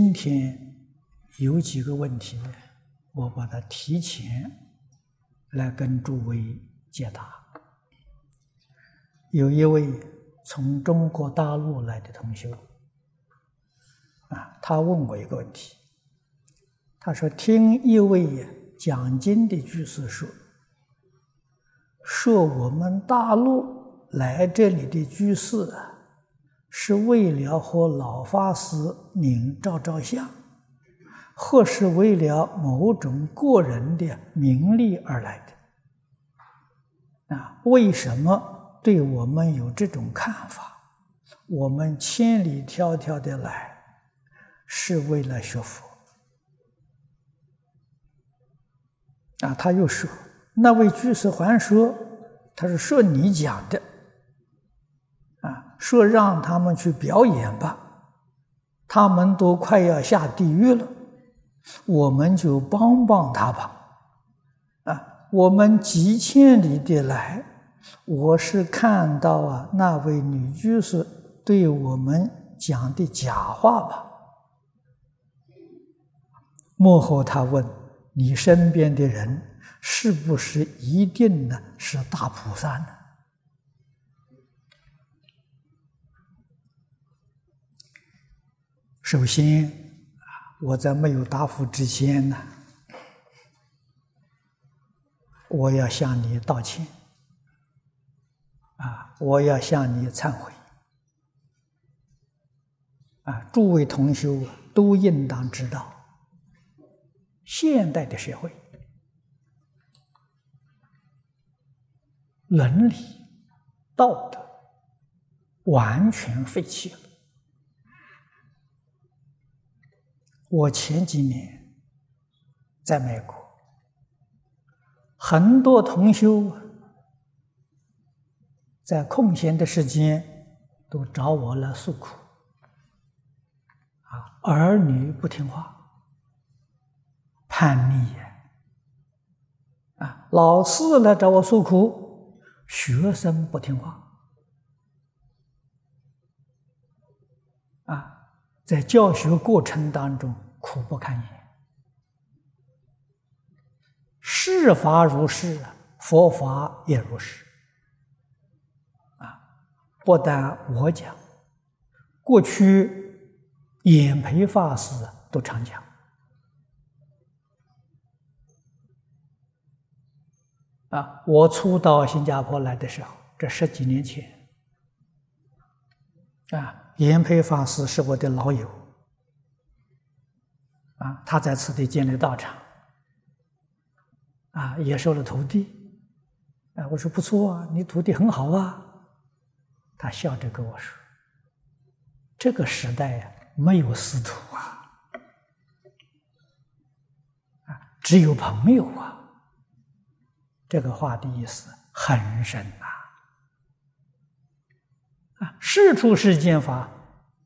今天有几个问题，我把它提前来跟诸位解答。有一位从中国大陆来的同学，啊，他问我一个问题，他说：“听一位讲经的居士说，说我们大陆来这里的居士啊。”是为了和老法师您照照相，或是为了某种个人的名利而来的？啊，为什么对我们有这种看法？我们千里迢迢的来，是为了学佛。啊，他又说，那位居士还说，他是说你讲的。说让他们去表演吧，他们都快要下地狱了，我们就帮帮他吧。啊，我们几千里的来，我是看到啊那位女居士对我们讲的假话吧。幕后他问你身边的人是不是一定呢是大菩萨呢？首先，我在没有答复之前呢，我要向你道歉，啊，我要向你忏悔，啊，诸位同修都应当知道，现代的社会伦理道德完全废弃了。我前几年在美国，很多同修在空闲的时间都找我来诉苦，啊，儿女不听话，叛逆呀，啊，老师来找我诉苦，学生不听话。在教学过程当中苦不堪言，世法如是，佛法也如是。啊，不但我讲，过去演培法师都常讲。啊，我初到新加坡来的时候，这十几年前，啊。严培法师是我的老友，啊，他在此地建立道场，啊，也收了徒弟，啊，我说不错啊，你徒弟很好啊，他笑着跟我说：“这个时代呀，没有师徒啊，啊，只有朋友啊。”这个话的意思很深呐。啊，世出世间法，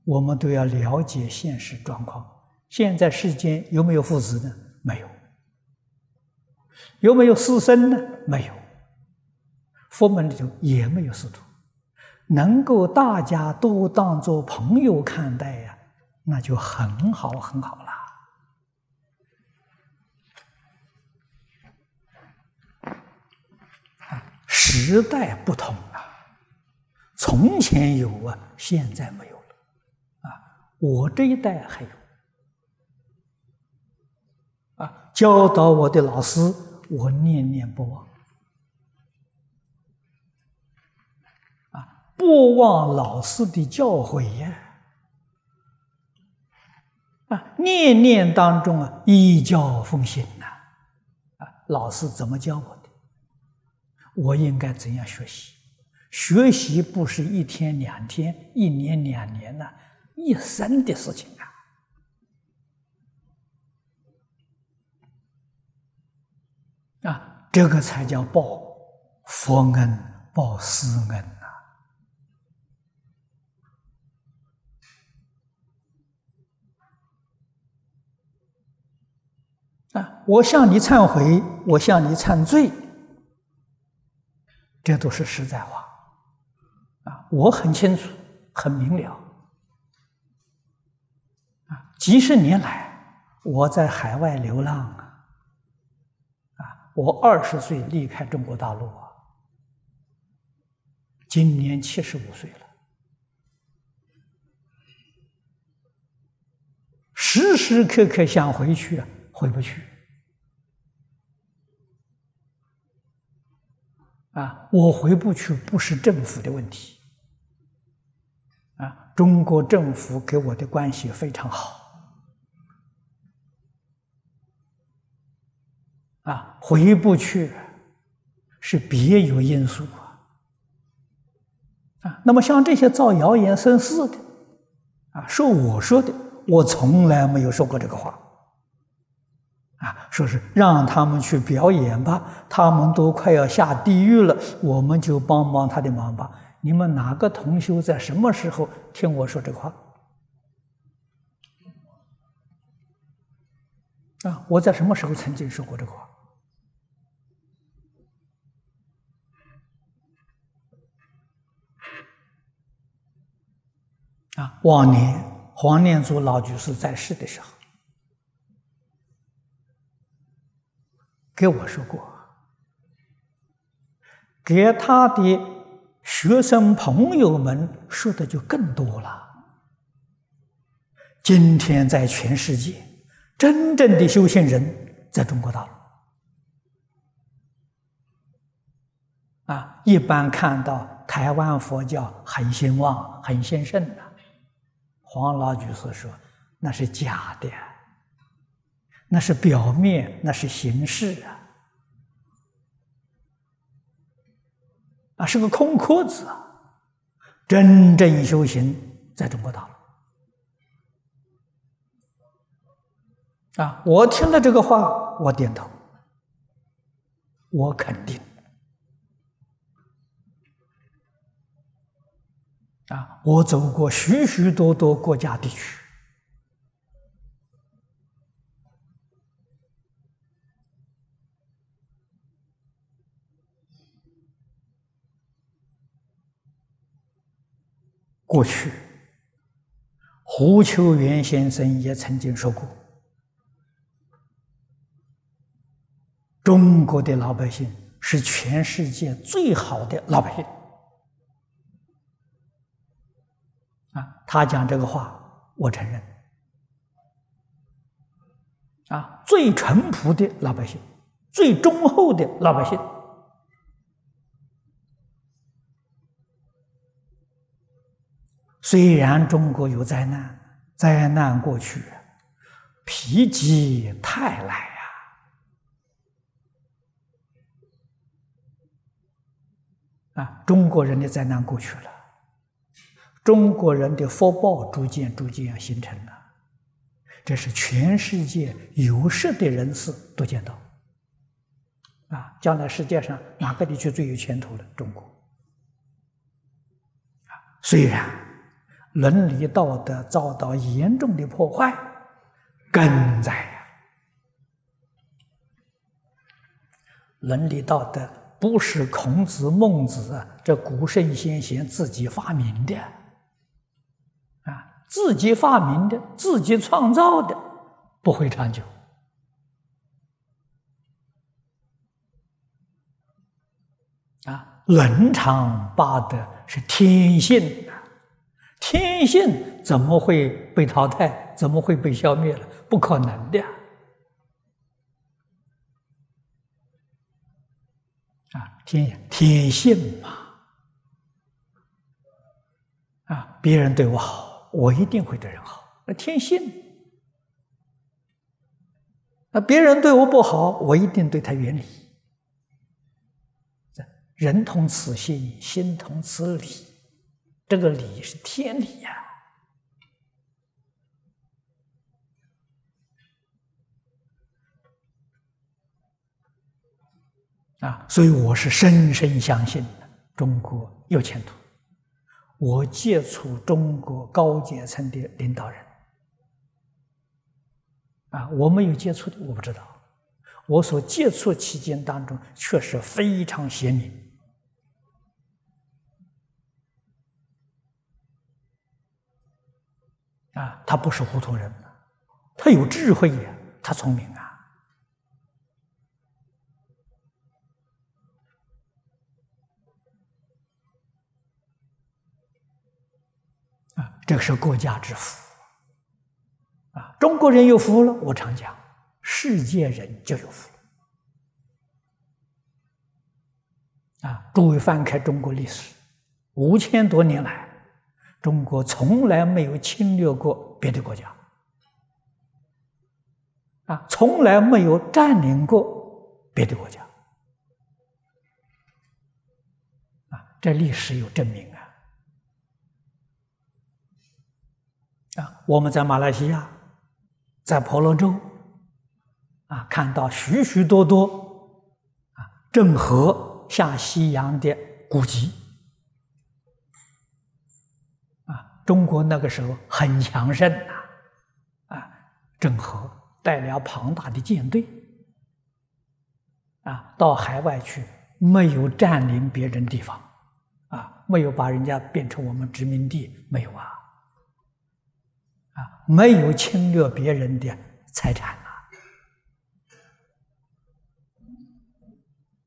我们都要了解现实状况。现在世间有没有父子呢？没有。有没有师生呢？没有。佛门里头也没有师徒，能够大家都当做朋友看待呀，那就很好很好了。时代不同。从前有啊，现在没有了，啊，我这一代还有，啊，教导我的老师，我念念不忘，啊，不忘老师的教诲呀，啊，念念当中啊，依教奉行呐，啊，老师怎么教我的，我应该怎样学习？学习不是一天两天、一年两年呐，一生的事情啊！啊，这个才叫报佛恩、报师恩呐！啊，我向你忏悔，我向你忏罪，这都是实在话。啊，我很清楚，很明了。啊，几十年来，我在海外流浪啊，啊，我二十岁离开中国大陆啊，今年七十五岁了，时时刻刻想回去啊，回不去。啊，我回不去不是政府的问题，啊，中国政府给我的关系非常好，啊，回不去是别有因素啊，啊，那么像这些造谣言生事的，啊，说我说的，我从来没有说过这个话。啊，说是让他们去表演吧，他们都快要下地狱了，我们就帮帮他的忙吧。你们哪个同修在什么时候听我说这话？啊，我在什么时候曾经说过这话？啊，往年黄念祖老居士在世的时候。给我说过，给他的学生朋友们说的就更多了。今天在全世界，真正的修行人在中国大陆啊，一般看到台湾佛教很兴旺、很兴盛的，黄老居士说那是假的。那是表面，那是形式啊，啊，是个空壳子啊！真正修行在中国大陆啊！我听了这个话，我点头，我肯定啊！我走过许许多多国家地区。过去，胡秋原先生也曾经说过：“中国的老百姓是全世界最好的老百姓。”啊，他讲这个话，我承认。啊，最淳朴的老百姓，最忠厚的老百姓。虽然中国有灾难，灾难过去，否极泰来呀！啊，中国人的灾难过去了，中国人的福报逐渐逐渐要形成了，这是全世界有识的人士都见到。啊，将来世界上哪个地区最有前途了？中国。啊，虽然。伦理道德遭到严重的破坏，根在。伦理道德不是孔子、孟子这古圣先贤自己发明的，啊，自己发明的、自己创造的，不会长久。啊，伦常八德是天性。天性怎么会被淘汰？怎么会被消灭了？不可能的啊！天天性嘛，啊，别人对我好，我一定会对人好。那天性，那别人对我不好，我一定对他远离。人同此心，心同此理。这个理是天理呀，啊，所以我是深深相信中国有前途。我接触中国高阶层的领导人，啊，我没有接触的，我不知道。我所接触期间当中，确实非常鲜明。啊，他不是糊涂人他有智慧呀，他聪明啊。啊，这个是国家之福啊！中国人有福了，我常讲，世界人就有福啊！诸位翻开中国历史，五千多年来，中国从来没有侵略过别的国家。啊，从来没有占领过别的国家。啊，这历史有证明。啊，啊我们在马来西亚，在婆罗洲，啊，看到许许多多啊，郑和下西洋的古籍，啊，中国那个时候很强盛呐，啊，郑和带了庞大的舰队，啊，到海外去，没有占领别人地方，啊，没有把人家变成我们殖民地，没有啊。啊，没有侵略别人的财产啊！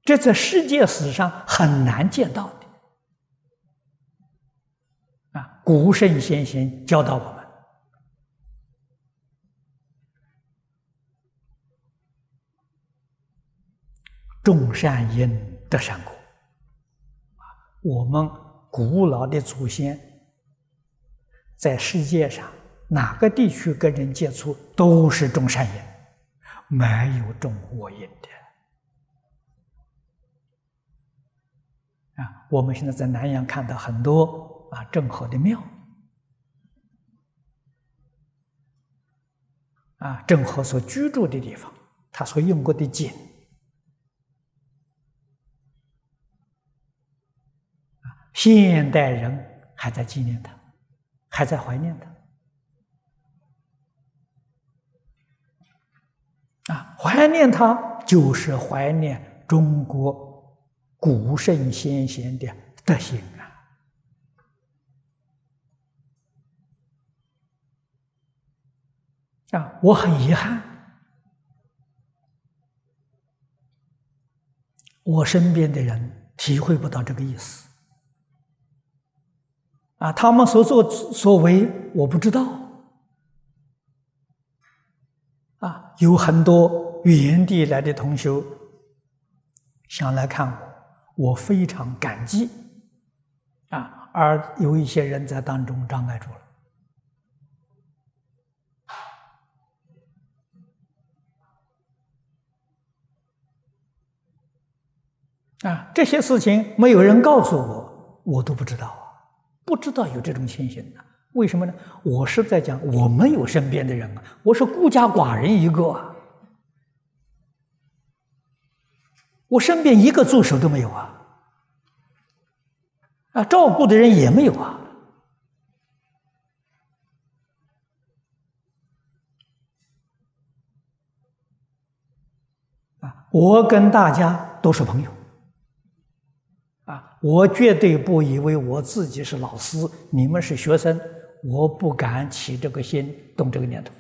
这在世界史上很难见到的。啊，古圣先贤教导我们：种善因得善果。我们古老的祖先在世界上。哪个地区跟人接触都是种善因，没有种恶因的。啊，我们现在在南阳看到很多啊郑和的庙，啊郑和所居住的地方，他所用过的井，现代人还在纪念他，还在怀念他。啊，怀念他就是怀念中国古圣先贤的德行。啊！我很遗憾，我身边的人体会不到这个意思。啊，他们所作所为，我不知道。啊，有很多原地来的同学想来看我，我非常感激。啊，而有一些人在当中障碍住了。啊，这些事情没有人告诉我，我都不知道啊，不知道有这种情形呢。为什么呢？我是在讲我没有身边的人啊，我是孤家寡人一个啊，我身边一个助手都没有啊，啊，照顾的人也没有啊，啊，我跟大家都是朋友。我绝对不以为我自己是老师，你们是学生。我不敢起这个心，动这个念头。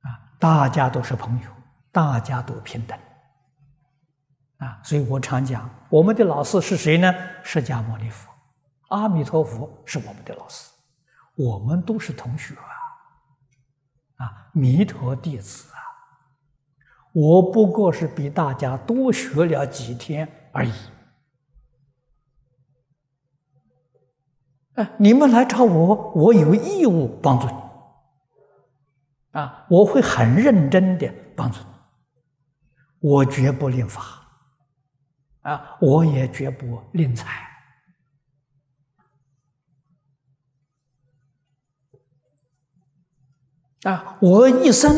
啊，大家都是朋友，大家都平等。啊，所以我常讲，我们的老师是谁呢？释迦牟尼佛，阿弥陀佛是我们的老师，我们都是同学啊，啊，弥陀弟子，我不过是比大家多学了几天而已。哎你们来找我，我有义务帮助你。啊，我会很认真的帮助你，我绝不吝法，啊，我也绝不吝财，啊，我一生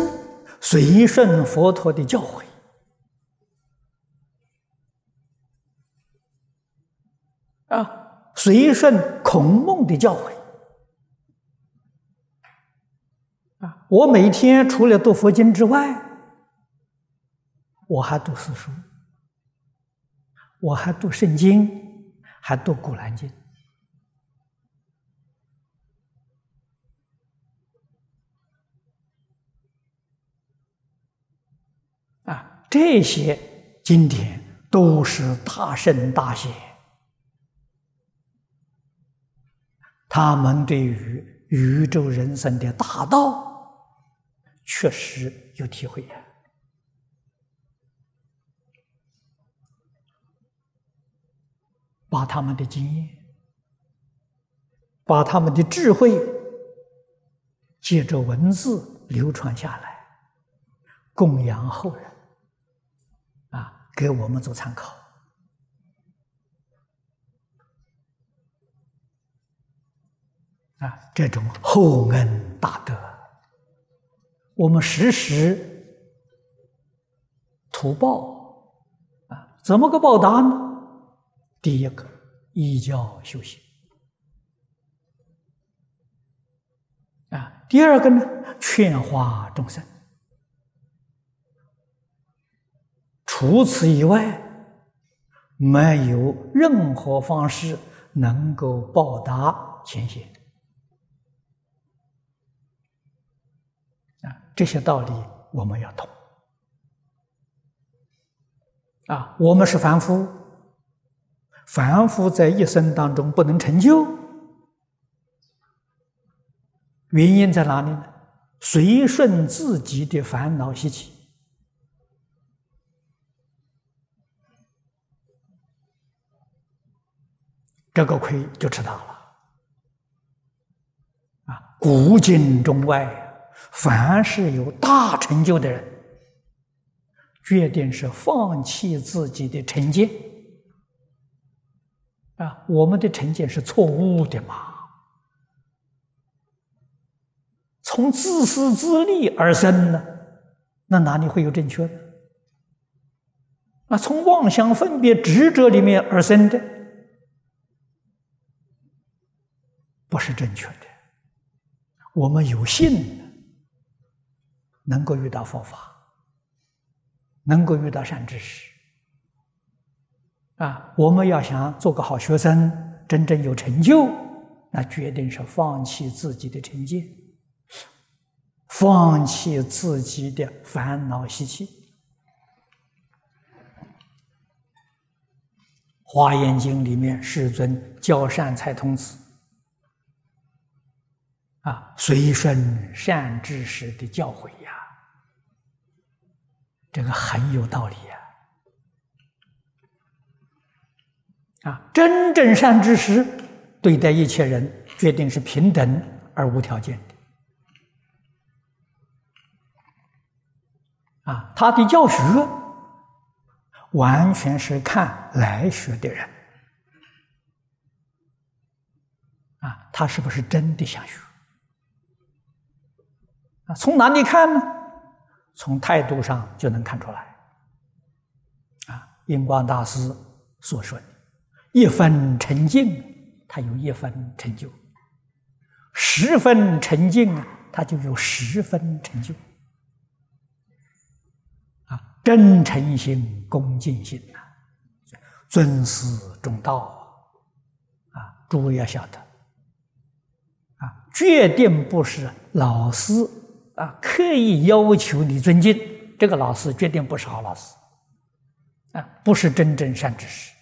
随顺佛陀的教诲，啊。随顺孔孟的教诲啊！我每天除了读佛经之外，我还读四书，我还读圣经，还读古兰经这些经典都是大圣大贤，他们对于宇宙人生的大道，确实有体会呀。把他们的经验，把他们的智慧，借着文字流传下来，供养后人，给我们做参考，啊，这种厚恩大德，我们时时图报，啊，怎么个报答呢？第一个，依教修行啊；第二个呢，劝化众生。除此以外，没有任何方式能够报答前贤啊。这些道理我们要懂啊。我们是凡夫。凡夫在一生当中不能成就，原因在哪里呢？随顺自己的烦恼习气，这个亏就吃大了。啊，古今中外，凡是有大成就的人，决定是放弃自己的成见。啊，我们的成见是错误的嘛？从自私自利而生呢，那哪里会有正确的？啊，从妄想分别执着里面而生的，不是正确的。我们有幸能够遇到佛法，能够遇到善知识。啊，我们要想做个好学生，真正有成就，那决定是放弃自己的成见，放弃自己的烦恼习气。《华严经》里面，世尊教善财童子啊，随顺善知识的教诲呀，这个很有道理呀。啊，真正善知识对待一切人，决定是平等而无条件的。啊，他的教学完全是看来学的人，啊，他是不是真的想学？从哪里看呢？从态度上就能看出来。啊，印光大师所说的。一分沉静，他有一分成就；十分沉静啊，他就有十分成就。啊，真诚心、恭敬心呐，尊师重道啊！诸位要晓得，啊，决定不是老师啊刻意要求你尊敬，这个老师绝对不是好老师，啊，不是真正善知识。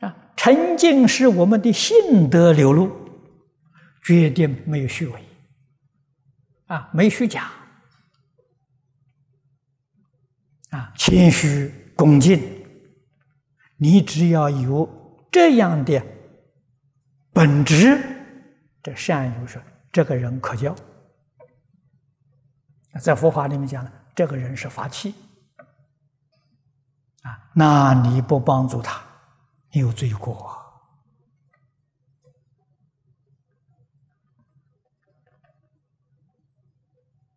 啊沉静是我们的性德流露，决定没有虚伪，啊，没虚假，啊，谦虚恭敬，你只要有这样的本质，这善友说，这个人可教。在佛法里面讲呢，这个人是法器，啊，那你不帮助他？你有罪过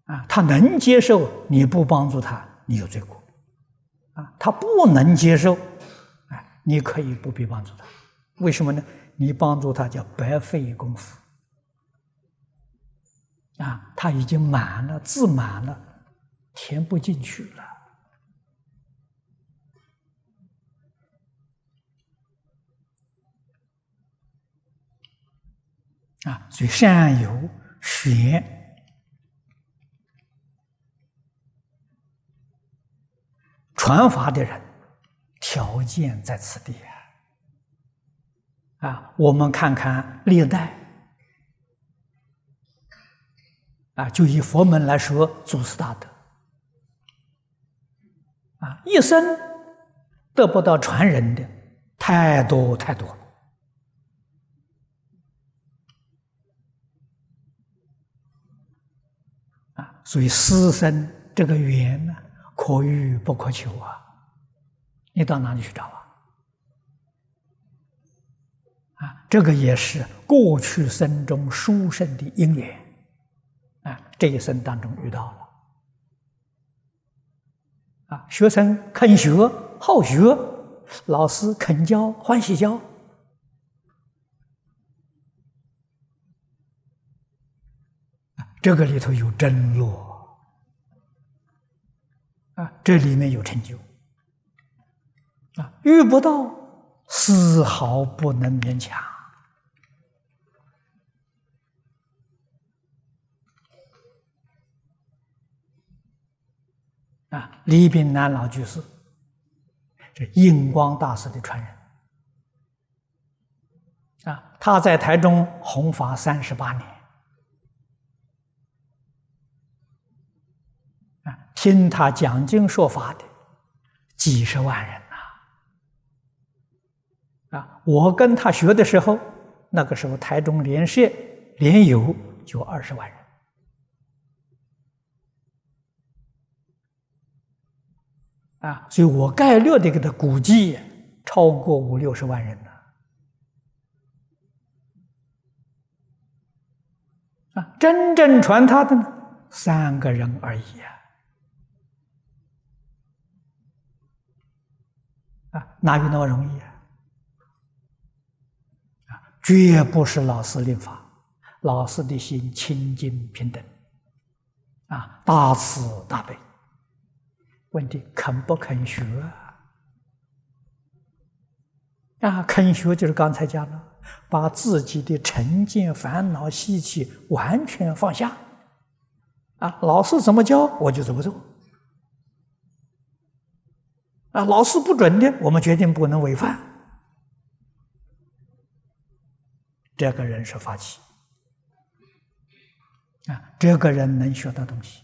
啊！他能接受你不帮助他，你有罪过啊！他不能接受，哎，你可以不必帮助他。为什么呢？你帮助他叫白费功夫啊！他已经满了，自满了，填不进去了。啊，所以善有学传法的人，条件在此地啊！啊，我们看看历代啊，就以佛门来说，祖师大德啊，一生得不到传人的太多太多了啊，所以师生这个缘呢。可遇不可求啊！你到哪里去找啊？啊，这个也是过去生中殊胜的因缘啊，这一生当中遇到了啊，学生肯学好学，老师肯教欢喜教这个里头有真落。啊，这里面有成就啊！遇不到，丝毫不能勉强啊！李炳南老居士，这印光大师的传人啊，他在台中弘法三十八年啊。听他讲经说法的几十万人呐！啊，我跟他学的时候，那个时候台中连社连友就二十万人，啊，所以我概略的给他估计超过五六十万人呢。啊，真正传他的呢，三个人而已啊。啊，哪有那么容易啊？啊，绝不是老师令法，老师的心清净平等，啊，大慈大悲。问题肯不肯学啊？肯学就是刚才讲了，把自己的成见、烦恼、习气完全放下。啊，老师怎么教，我就怎么做。啊，老师不准的，我们决定不能违反。这个人是发起啊，这个人能学到东西，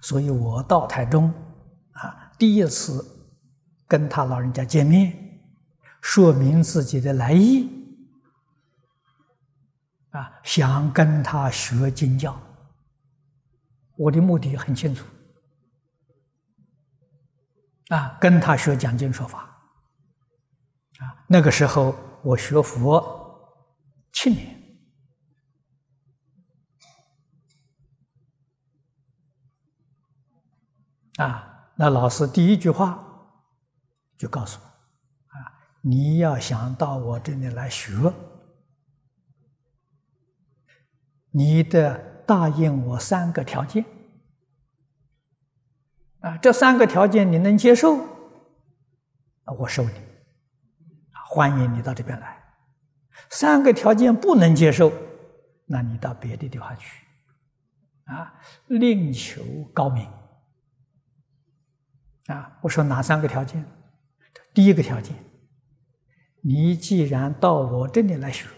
所以我到台中啊，第一次跟他老人家见面，说明自己的来意啊，想跟他学经教，我的目的很清楚。啊，跟他学讲经说法，啊，那个时候我学佛七年，啊，那老师第一句话就告诉我，啊，你要想到我这里来学，你得答应我三个条件。啊，这三个条件你能接受，我收你，欢迎你到这边来。三个条件不能接受，那你到别的地方去，啊，另求高明。啊，我说哪三个条件？第一个条件，你既然到我这里来学，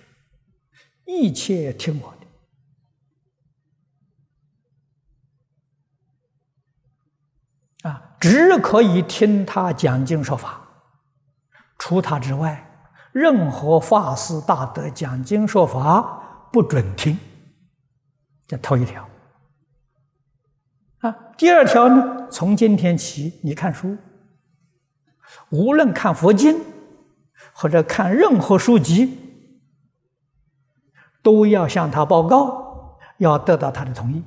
一切听我的。啊，只可以听他讲经说法，除他之外，任何法师大德讲经说法不准听。这头一条。啊，第二条呢？从今天起，你看书，无论看佛经或者看任何书籍，都要向他报告，要得到他的同意。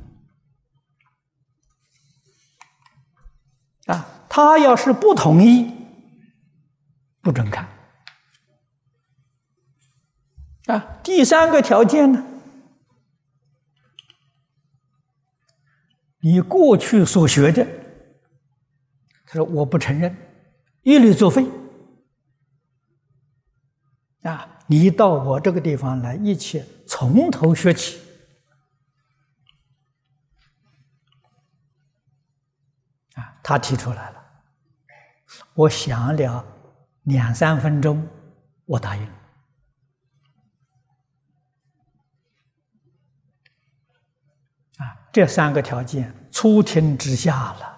啊，他要是不同意，不准看。啊，第三个条件呢？你过去所学的，他说我不承认，一律作废。啊，你到我这个地方来，一起从头学起。啊。他提出来了，我想了两三分钟，我答应。啊，这三个条件初听之下了，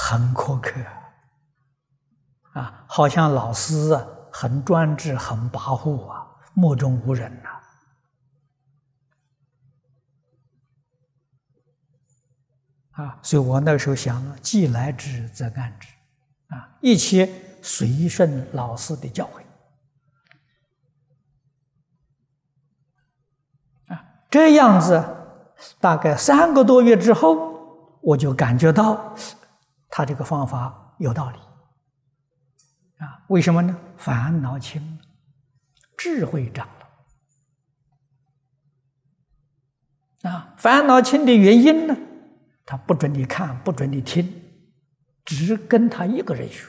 很苛刻，啊，好像老师啊，很专制，很跋扈啊，目中无人呐。啊，所以我那个时候想了，既来之则安之，啊，一切随顺老师的教诲，啊，这样子，大概三个多月之后，我就感觉到他这个方法有道理，啊，为什么呢？烦恼轻，智慧长了，啊，烦恼轻的原因呢？他不准你看，不准你听，只跟他一个人学，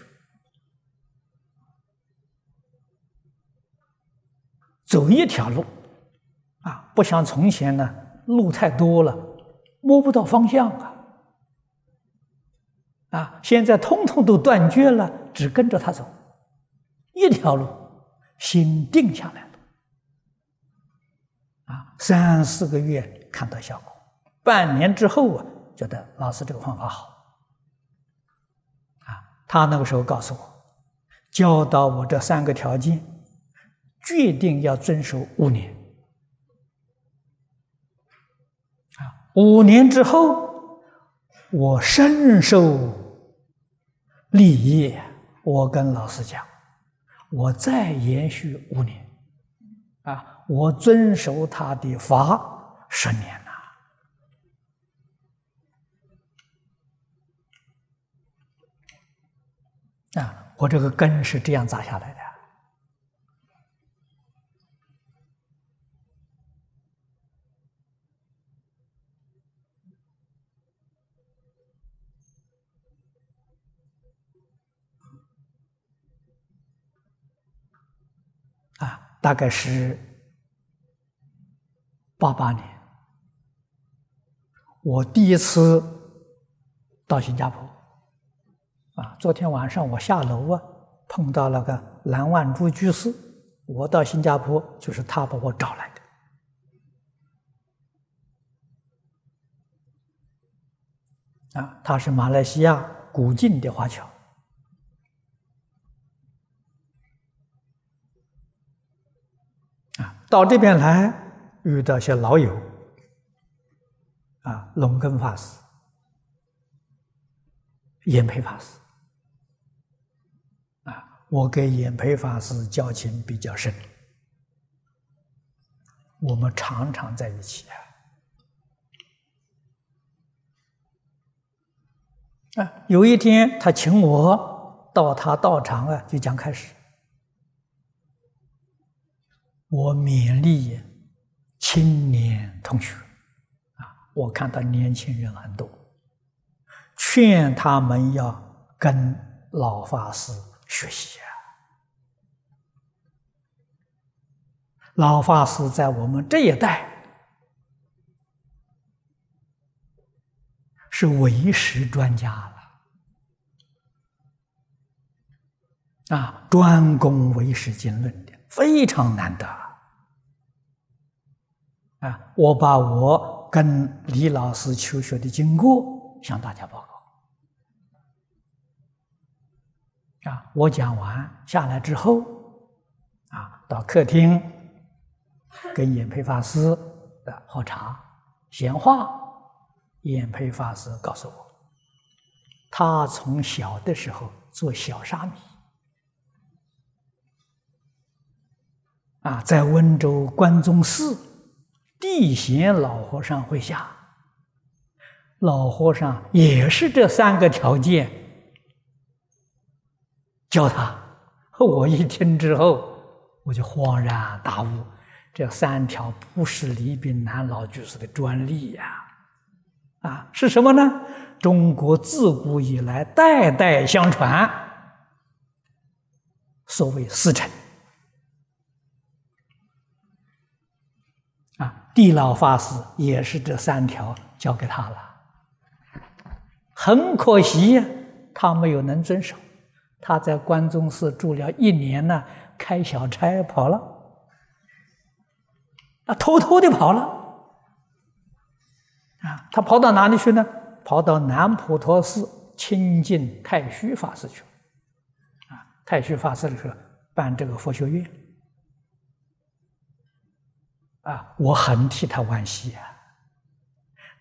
走一条路，啊，不像从前呢，路太多了，摸不到方向啊，啊，现在通通都断绝了，只跟着他走，一条路，心定下来，啊，三四个月看到效果，半年之后啊。觉得老师这个方法好，啊，他那个时候告诉我，教导我这三个条件，决定要遵守五年，啊，五年之后，我深受利益，我跟老师讲，我再延续五年，啊，我遵守他的法十年了。啊，我这个根是这样扎下来的。啊，大概是八八年，我第一次到新加坡。啊，昨天晚上我下楼啊，碰到那个蓝万珠居士。我到新加坡就是他把我找来的。啊，他是马来西亚古晋的华侨。到这边来遇到些老友。啊，龙根法师、延培法师。啊我跟演培法师交情比较深，我们常常在一起啊。啊，有一天他请我到他道场啊，就讲开始，我勉励青年同学啊，我看到年轻人很多，劝他们要跟老法师。学习啊！老法师在我们这一代是为师专家了啊，专攻为师经论的，非常难得！我把我跟李老师求学的经过向大家报告。啊，我讲完下来之后，啊，到客厅跟演培法师的喝茶闲话。演培法师告诉我，他从小的时候做小沙弥，啊，在温州关中寺地贤老和尚会下，老和尚也是这三个条件。教他，我一听之后，我就恍然大悟：这三条不是李炳南老居士的专利呀！啊，是什么呢？中国自古以来代代相传，所谓四乘。啊，地老法师也是这三条交给他了，很可惜呀，他没有能遵守。他在关中寺住了一年呢，开小差跑了，啊，偷偷的跑了，啊，他跑到哪里去呢？跑到南普陀寺亲近太虚法师去了，啊，太虚法师的时候办这个佛学院，啊，我很替他惋惜啊。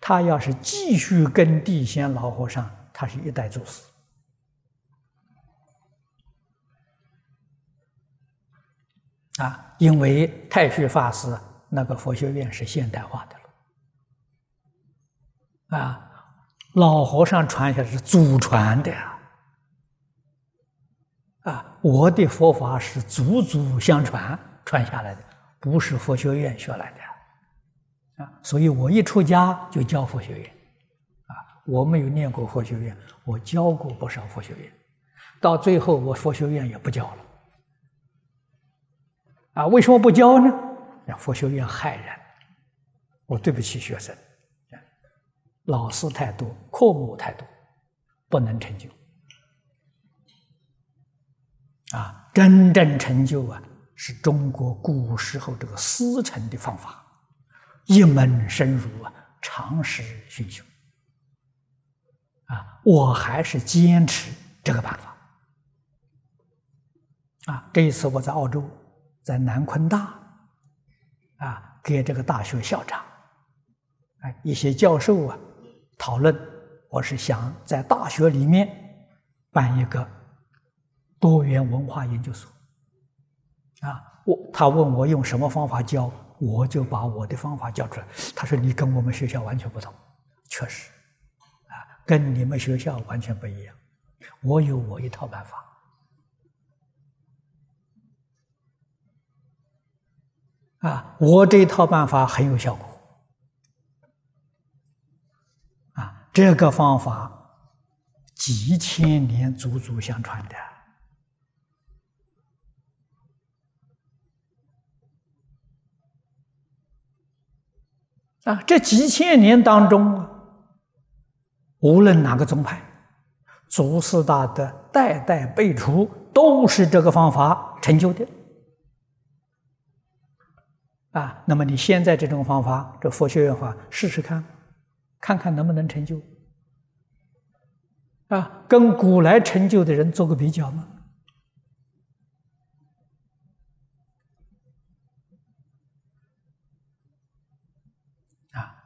他要是继续跟地仙老和尚，他是一代祖师。啊，因为太虚法师那个佛学院是现代化的了，啊，老和尚传下来是祖传的呀，啊，我的佛法是祖祖相传传下来的，不是佛学院学来的。啊，所以我一出家就教佛学院，啊，我没有念过佛学院，我教过不少佛学院，到最后我佛学院也不教了，啊，为什么不教呢？让佛学院害人，我对不起学生，老师太多，科目太多，不能成就，啊，真正成就啊，是中国古时候这个思成的方法。一门深入啊，长时熏修啊，我还是坚持这个办法啊。这一次我在澳洲，在南昆大啊，给这个大学校长哎一些教授啊讨论，我是想在大学里面办一个多元文化研究所啊。我他问我用什么方法教。我就把我的方法教出来。他说：“你跟我们学校完全不同，确实，啊，跟你们学校完全不一样。我有我一套办法，啊，我这一套办法很有效果，啊，这个方法几千年祖祖相传的。”啊，这几千年当中，无论哪个宗派，祖师大德代代辈出，都是这个方法成就的。啊，那么你现在这种方法，这佛学院法试试看，看看能不能成就？啊，跟古来成就的人做个比较吗？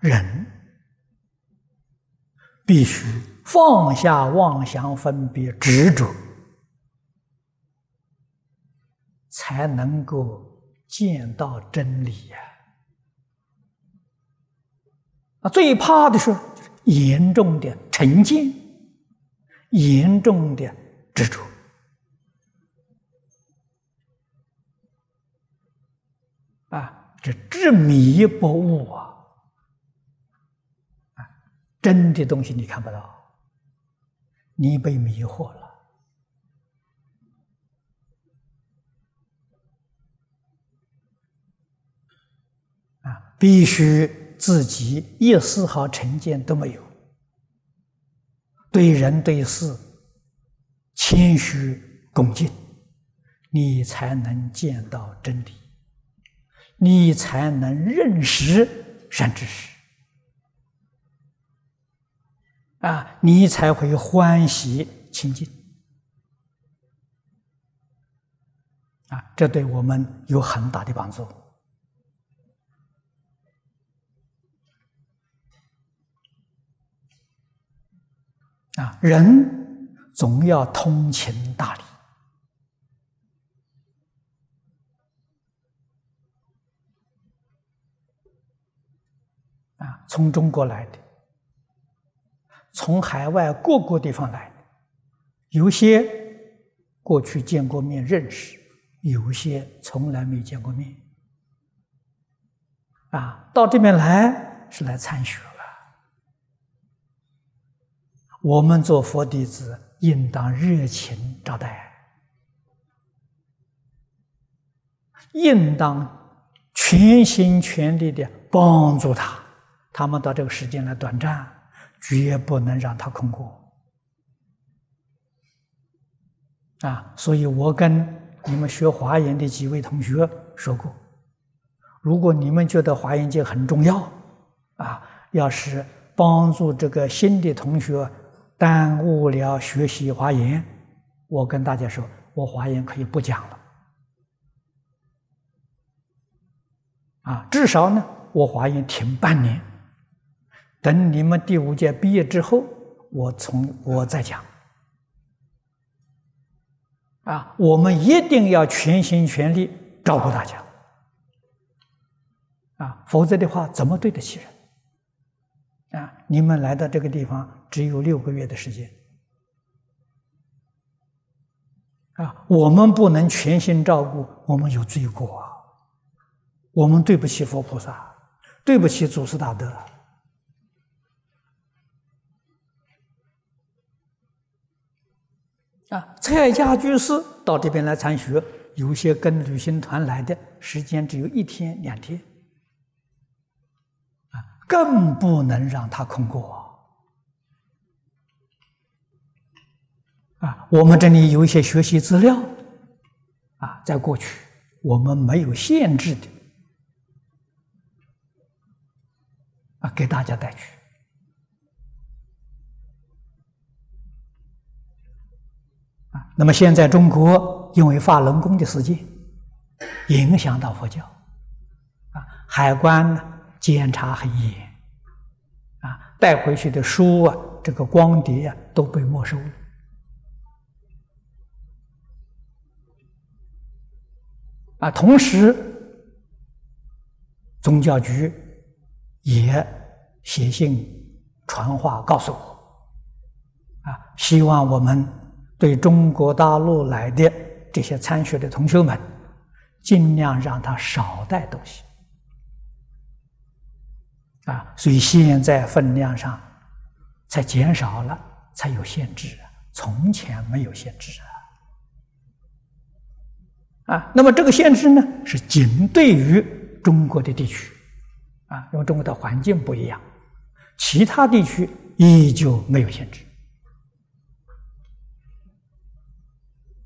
人必须放下妄想、分别、执着，才能够见到真理呀！啊，最怕的是严重的成见、严重的执着啊，这执迷不悟啊！真的东西你看不到，你被迷惑了啊！必须自己一丝毫成见都没有，对人对事谦虚恭敬，你才能见到真理，你才能认识善知识。啊，你才会欢喜清净啊！这对我们有很大的帮助啊！人总要通情达理啊，从中国来的。从海外各个地方来，有些过去见过面认识，有些从来没见过面，啊，到这边来是来参学了。我们做佛弟子，应当热情招待，应当全心全力的帮助他。他们到这个时间来短暂。绝不能让他空过啊所以我跟你们学华严的几位同学说过如果你们觉得华严经很重要啊要是帮助这个新的同学耽误了学习华严我跟大家说我华严可以不讲了。啊至少呢我华严停半年等你们第五届毕业之后，我从我再讲。啊，我们一定要全心全力照顾大家，啊，否则的话怎么对得起人？啊，你们来到这个地方只有六个月的时间，啊，我们不能全心照顾，我们有罪过啊，我们对不起佛菩萨，对不起祖师大德。啊，蔡家居士到这边来参学，有些跟旅行团来的，时间只有一天两天，啊，更不能让他空过。啊，我们这里有一些学习资料，啊，在过去我们没有限制的，啊，给大家带去。啊，那么现在中国因为发人工的事件，影响到佛教，啊，海关呢检查很严，啊，带回去的书啊，这个光碟啊都被没收了，啊，同时宗教局也写信传话告诉我，啊，希望我们。对中国大陆来的这些参学的同学们，尽量让他少带东西啊，所以现在分量上才减少了，才有限制，从前没有限制啊。啊，那么这个限制呢，是仅对于中国的地区啊，因为中国的环境不一样，其他地区依旧没有限制。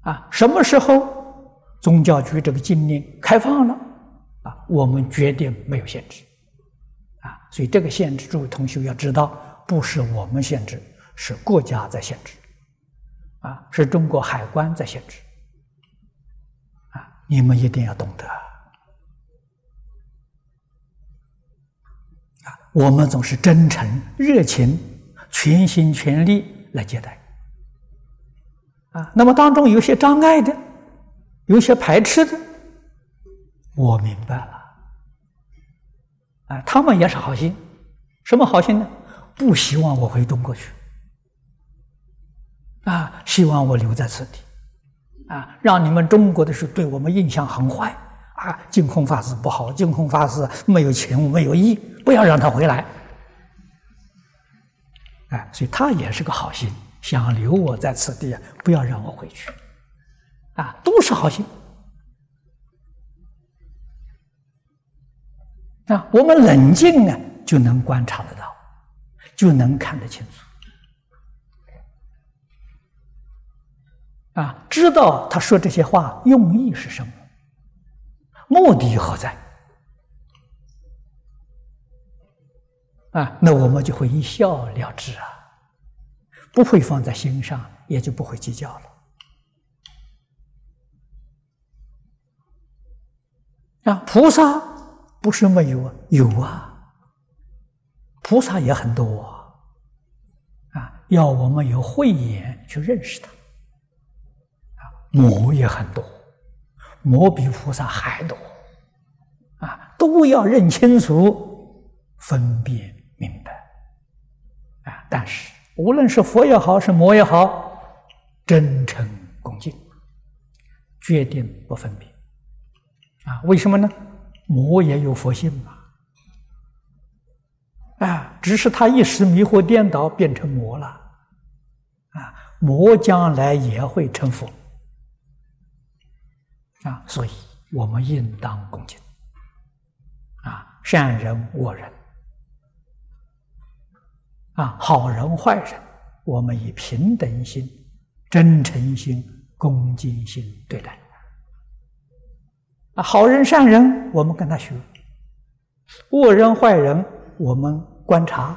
啊，什么时候宗教局这个禁令开放了？啊，我们决定没有限制，啊，所以这个限制，诸位同学要知道，不是我们限制，是国家在限制，啊，是中国海关在限制，啊，你们一定要懂得，啊，我们总是真诚、热情、全心全力来接待。啊，那么当中有些障碍的，有些排斥的，我明白了。啊，他们也是好心，什么好心呢？不希望我回中国去，啊，希望我留在此地，啊，让你们中国的是对我们印象很坏，啊，净空法师不好，净空法师没有情没有义，不要让他回来。哎，所以他也是个好心。想留我在此地啊，不要让我回去，啊，都是好心。啊，我们冷静啊，就能观察得到，就能看得清楚，啊，知道他说这些话用意是什么，目的何在，啊，那我们就会一笑了之啊。不会放在心上，也就不会计较了。啊，菩萨不是没有啊，有啊，菩萨也很多啊，要我们有慧眼去认识他。啊，魔也很多，魔比菩萨还多，啊，都要认清楚，分辨明白。啊，但是。无论是佛也好，是魔也好，真诚恭敬，决定不分别。啊，为什么呢？魔也有佛性嘛。啊，只是他一时迷惑颠倒，变成魔了。啊，魔将来也会成佛。啊，所以我们应当恭敬。啊，善人恶人。啊，好人坏人，我们以平等心、真诚心恭敬心对待。啊，好人善人，我们跟他学；恶人坏人，我们观察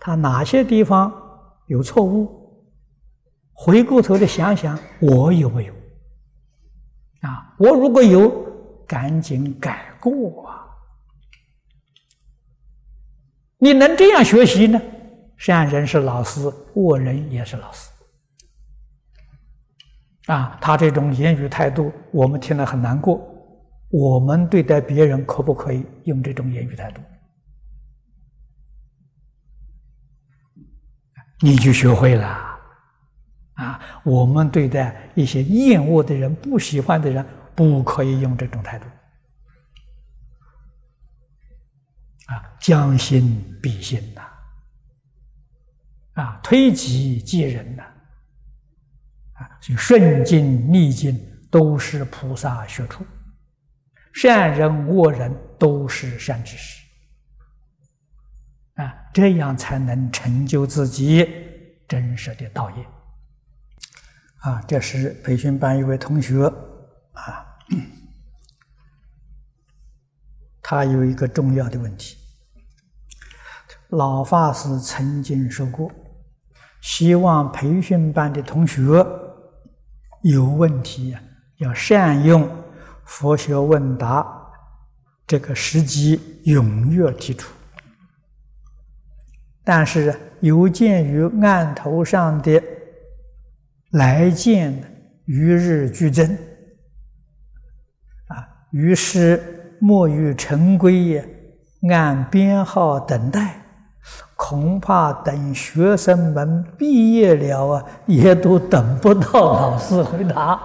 他哪些地方有错误，回过头来想想，我有没有？啊，我如果有，赶紧改过啊！你能这样学习呢？善人是老师，恶人也是老师。啊，他这种言语态度，我们听了很难过。我们对待别人可不可以用这种言语态度？你就学会了啊！我们对待一些厌恶的人、不喜欢的人，不可以用这种态度啊！将心比心，啊，推己及人呐，啊，所以顺境逆境都是菩萨学处。善人恶人都是善知识啊，这样才能成就自己真实的道业啊。这是培训班一位同学啊，他有一个重要的问题。老法师曾经说过，希望培训班的同学有问题要善用。佛学问答这个时机踊跃提出，但是邮件于案头上的来见与日俱增，啊，于是莫于陈规也，按编号等待，恐怕等学生们毕业了啊，也都等不到老师回答。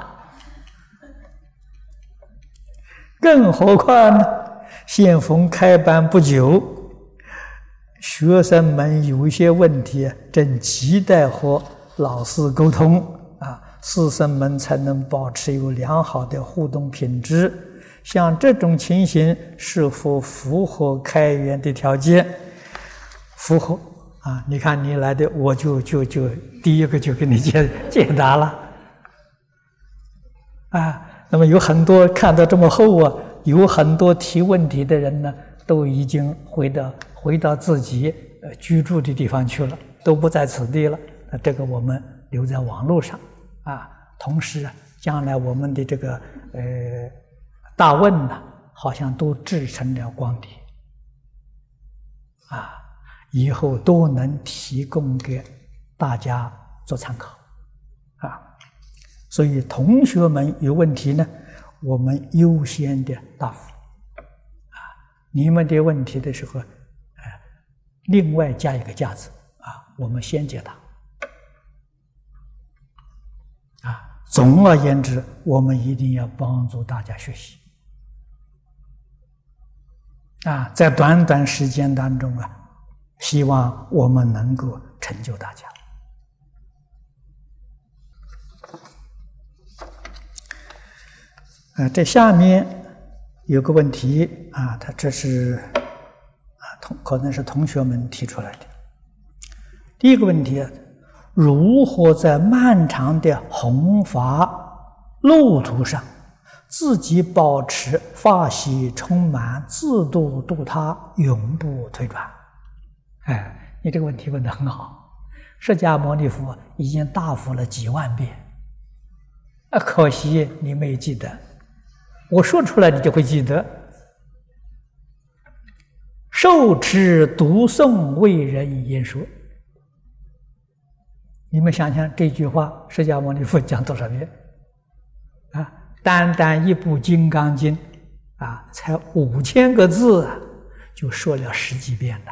更何况呢？现逢开班不久，学生们有一些问题，正期待和老师沟通啊，师生们才能保持有良好的互动品质。像这种情形，是否符合开源的条件？符合啊！你看你来的，我就就就第一个就给你解解答了啊。那么有很多看到这么厚啊，有很多提问题的人呢，都已经回到回到自己呃居住的地方去了，都不在此地了。那这个我们留在网络上啊。同时啊，将来我们的这个呃大问呢，好像都制成了光碟啊，以后都能提供给大家做参考啊。所以，同学们有问题呢，我们优先的答复啊。你们的问题的时候，哎，另外加一个架子啊，我们先解答啊。总而言之，我们一定要帮助大家学习啊，在短短时间当中啊，希望我们能够成就大家。啊，这下面有个问题啊，他这是啊同可能是同学们提出来的。第一个问题，如何在漫长的弘法路途上，自己保持法喜充满，自度度他，永不退转？哎，你这个问题问的很好。释迦牟尼佛已经大佛了几万遍，啊，可惜你没记得。我说出来，你就会记得。受持读诵为人言说，你们想想这句话，释迦牟尼佛讲多少遍？啊，单单一部《金刚经》，啊，才五千个字，就说了十几遍了。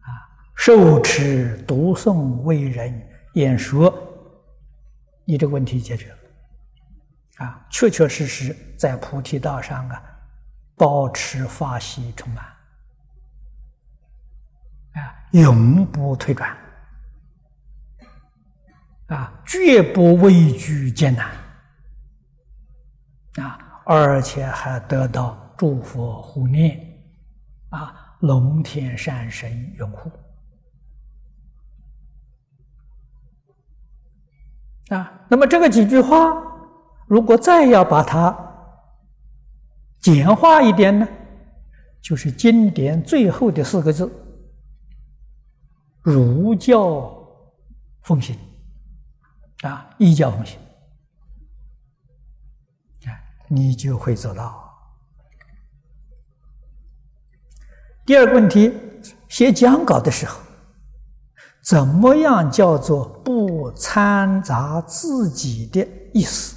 啊，受持读诵为人演说，你这个问题解决了。啊，确确实实在菩提道上啊，保持法喜充满，啊，永不退转，啊，绝不畏惧艰难，啊，而且还得到诸佛护念，啊，龙天善神拥护，啊，那么这个几句话，如果再要把它简化一点呢，就是经典最后的四个字：儒教奉行。啊，依教奉行，啊，你就会做到。第二个问题，写讲稿的时候，怎么样叫做不掺杂自己的意思？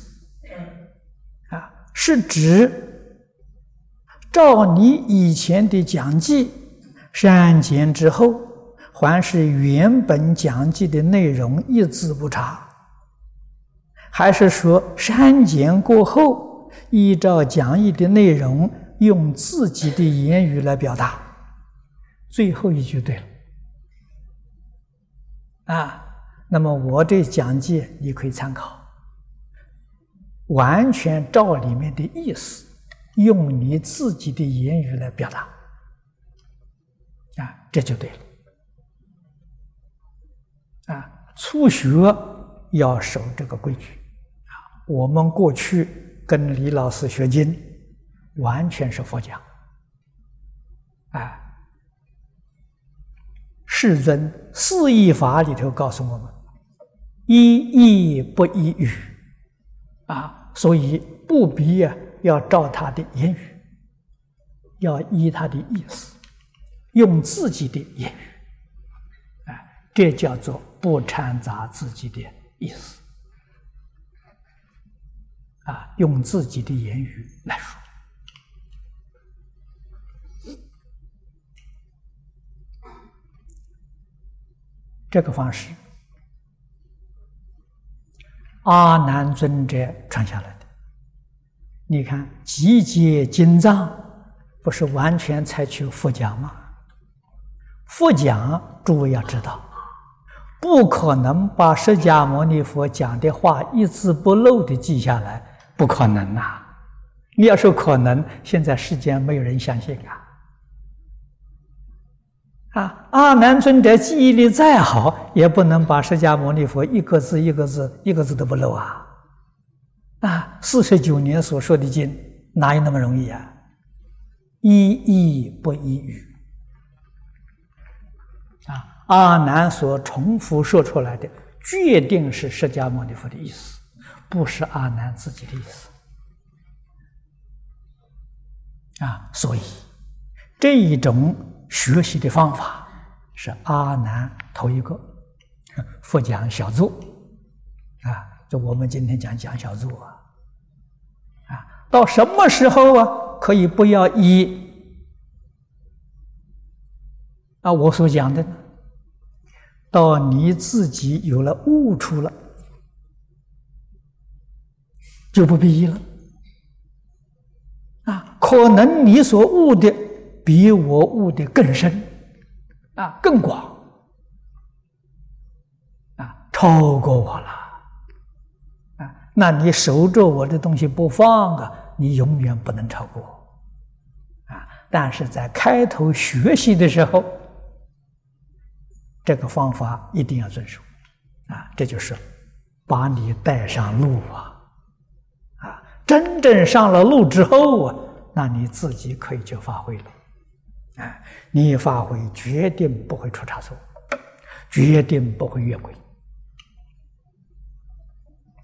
啊，是指照你以前的讲记删减之后，还是原本讲记的内容一字不差？还是说删减过后，依照讲义的内容，用自己的言语来表达。最后一句对了，啊，那么我这讲解你可以参考，完全照里面的意思，用你自己的言语来表达，啊，这就对了，啊，初学要守这个规矩。啊我们过去跟李老师学经，完全是佛讲，啊，世尊四义法里头告诉我们，一义不一语，啊，所以不必啊要照他的言语，要依他的意思，用自己的言语，啊，这叫做不掺杂自己的意思。啊，用自己的言语来说，这个方式，阿难尊者传下来的。你看，集结经藏，不是完全采取佛讲吗？佛讲，诸位要知道，不可能把释迦牟尼佛讲的话一字不漏的记下来。不可能呐！你要说可能，现在世间没有人相信啊！啊，阿难尊者记忆力再好，也不能把释迦牟尼佛一个字一个字一个字都不漏啊！啊，四十九年所说的经，哪有那么容易啊？一义不一语啊！阿难所重复说出来的，决定是释迦牟尼佛的意思。不是阿难自己的意思啊，所以这一种学习的方法是阿难头一个，佛讲小坐啊，就我们今天讲讲小坐啊，啊，到什么时候啊可以不要依啊我所讲的，到你自己有了悟出了。就不必了啊！可能你所悟的比我悟的更深啊，更广啊，超过我了啊！那你守着我的东西不放啊，你永远不能超过啊！但是在开头学习的时候，这个方法一定要遵守啊！这就是把你带上路啊！啊真正上了路之后啊，那你自己可以就发挥了，哎，你发挥，决定不会出差错，决定不会越轨，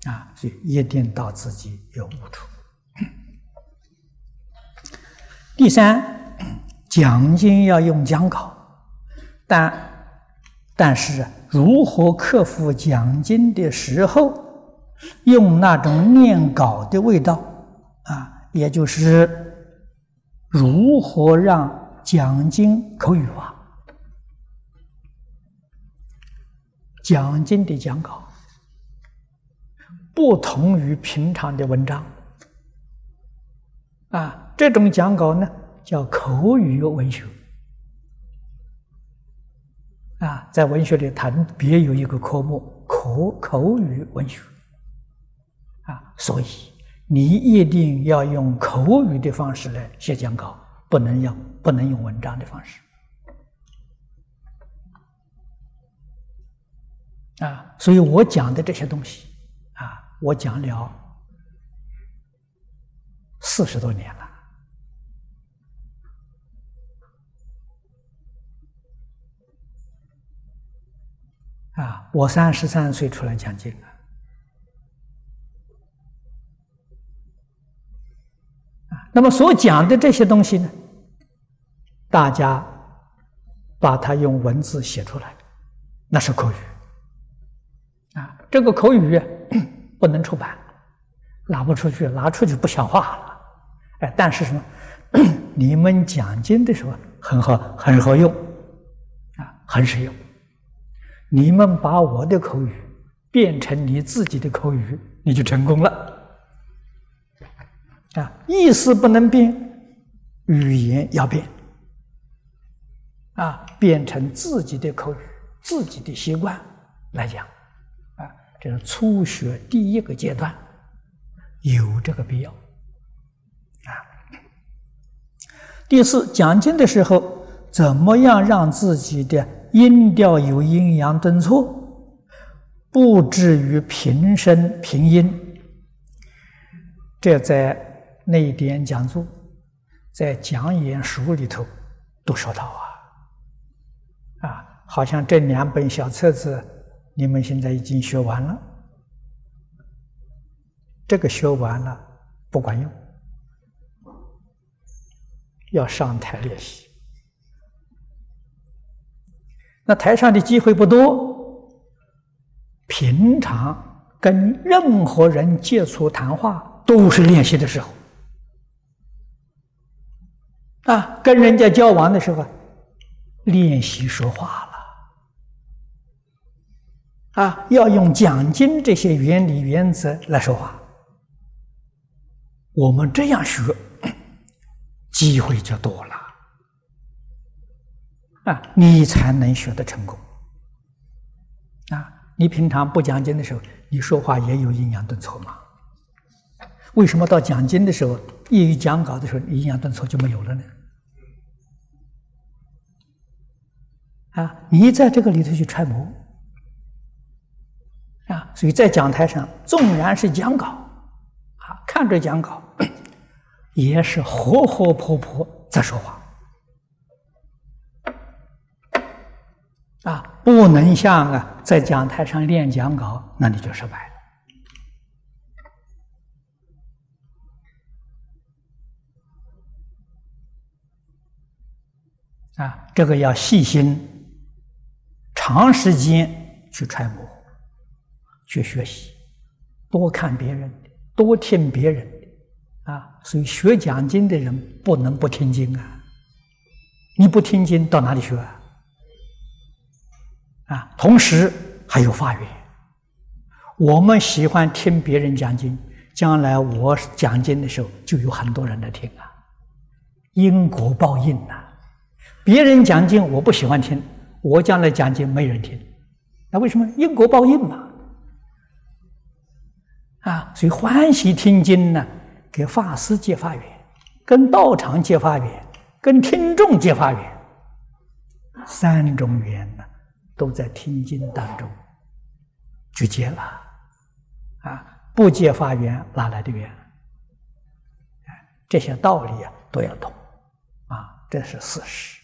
啊，所以一定到自己有悟处。第三，讲经要用讲稿，但但是如何克服讲经的时候？用那种念稿的味道啊，也就是如何让讲经口语化。讲经的讲稿不同于平常的文章啊，这种讲稿呢叫口语文学啊，在文学里谈别有一个科目口口语文学。啊，所以你一定要用口语的方式来写讲稿，不能用不能用文章的方式。啊，所以我讲的这些东西啊，我讲了四十多年了。啊，我三十三岁出来讲经了，那么所讲的这些东西呢，大家把它用文字写出来，那是口语。啊，这个口语不能出版，拿不出去，拿出去不像话了。哎，但是什么？你们讲经的时候很好，很好用，啊，很实用。你们把我的口语变成你自己的口语，你就成功了。啊，意思不能变，语言要变。啊，变成自己的口语，自己的习惯来讲。啊这是初学第一个阶段，有这个必要啊。第四，讲经的时候，怎么样让自己的音调有阴阳顿挫，不至于平声平音？这在内典讲座，在讲演书里头都说到啊，好像这两本小册子。你们现在已经学完了，这个学完了不管用，要上台练习。那台上的机会不多，平常跟任何人接触谈话都是练习的时候，啊，跟人家交往的时候，练习说话了。啊，要用讲经这些原理原则来说话，我们这样学，机会就多了，啊，你才能学得成功。啊，你平常不讲经的时候，你说话也有阴阳顿挫嘛？为什么到讲经的时候，一讲稿的时候，阴阳顿挫就没有了呢？啊，你在这个里头去揣摩。啊，所以在讲台上，纵然是讲稿，啊，看着讲稿，也是活活泼泼在说话，啊，不能像啊在讲台上练讲稿，那你就失败了。啊，这个要细心，长时间去揣摩。去学习，多看别人的，多听别人的，啊，所以学讲经的人不能不听经啊！你不听经到哪里学啊？啊，同时还有发愿。我们喜欢听别人讲经，将来我讲经的时候就有很多人来听啊，因果报应呐！别人讲经我不喜欢听，我将来讲经没人听，那为什么？因果报应嘛！啊，所以欢喜听经呢，给法师结法缘，跟道场结法缘，跟听众结法缘，三种缘呢，都在听经当中就结了。啊，不结法缘哪来的缘？这些道理啊都要懂，啊，这是事实。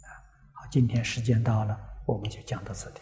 啊，好，今天时间到了，我们就讲到这里。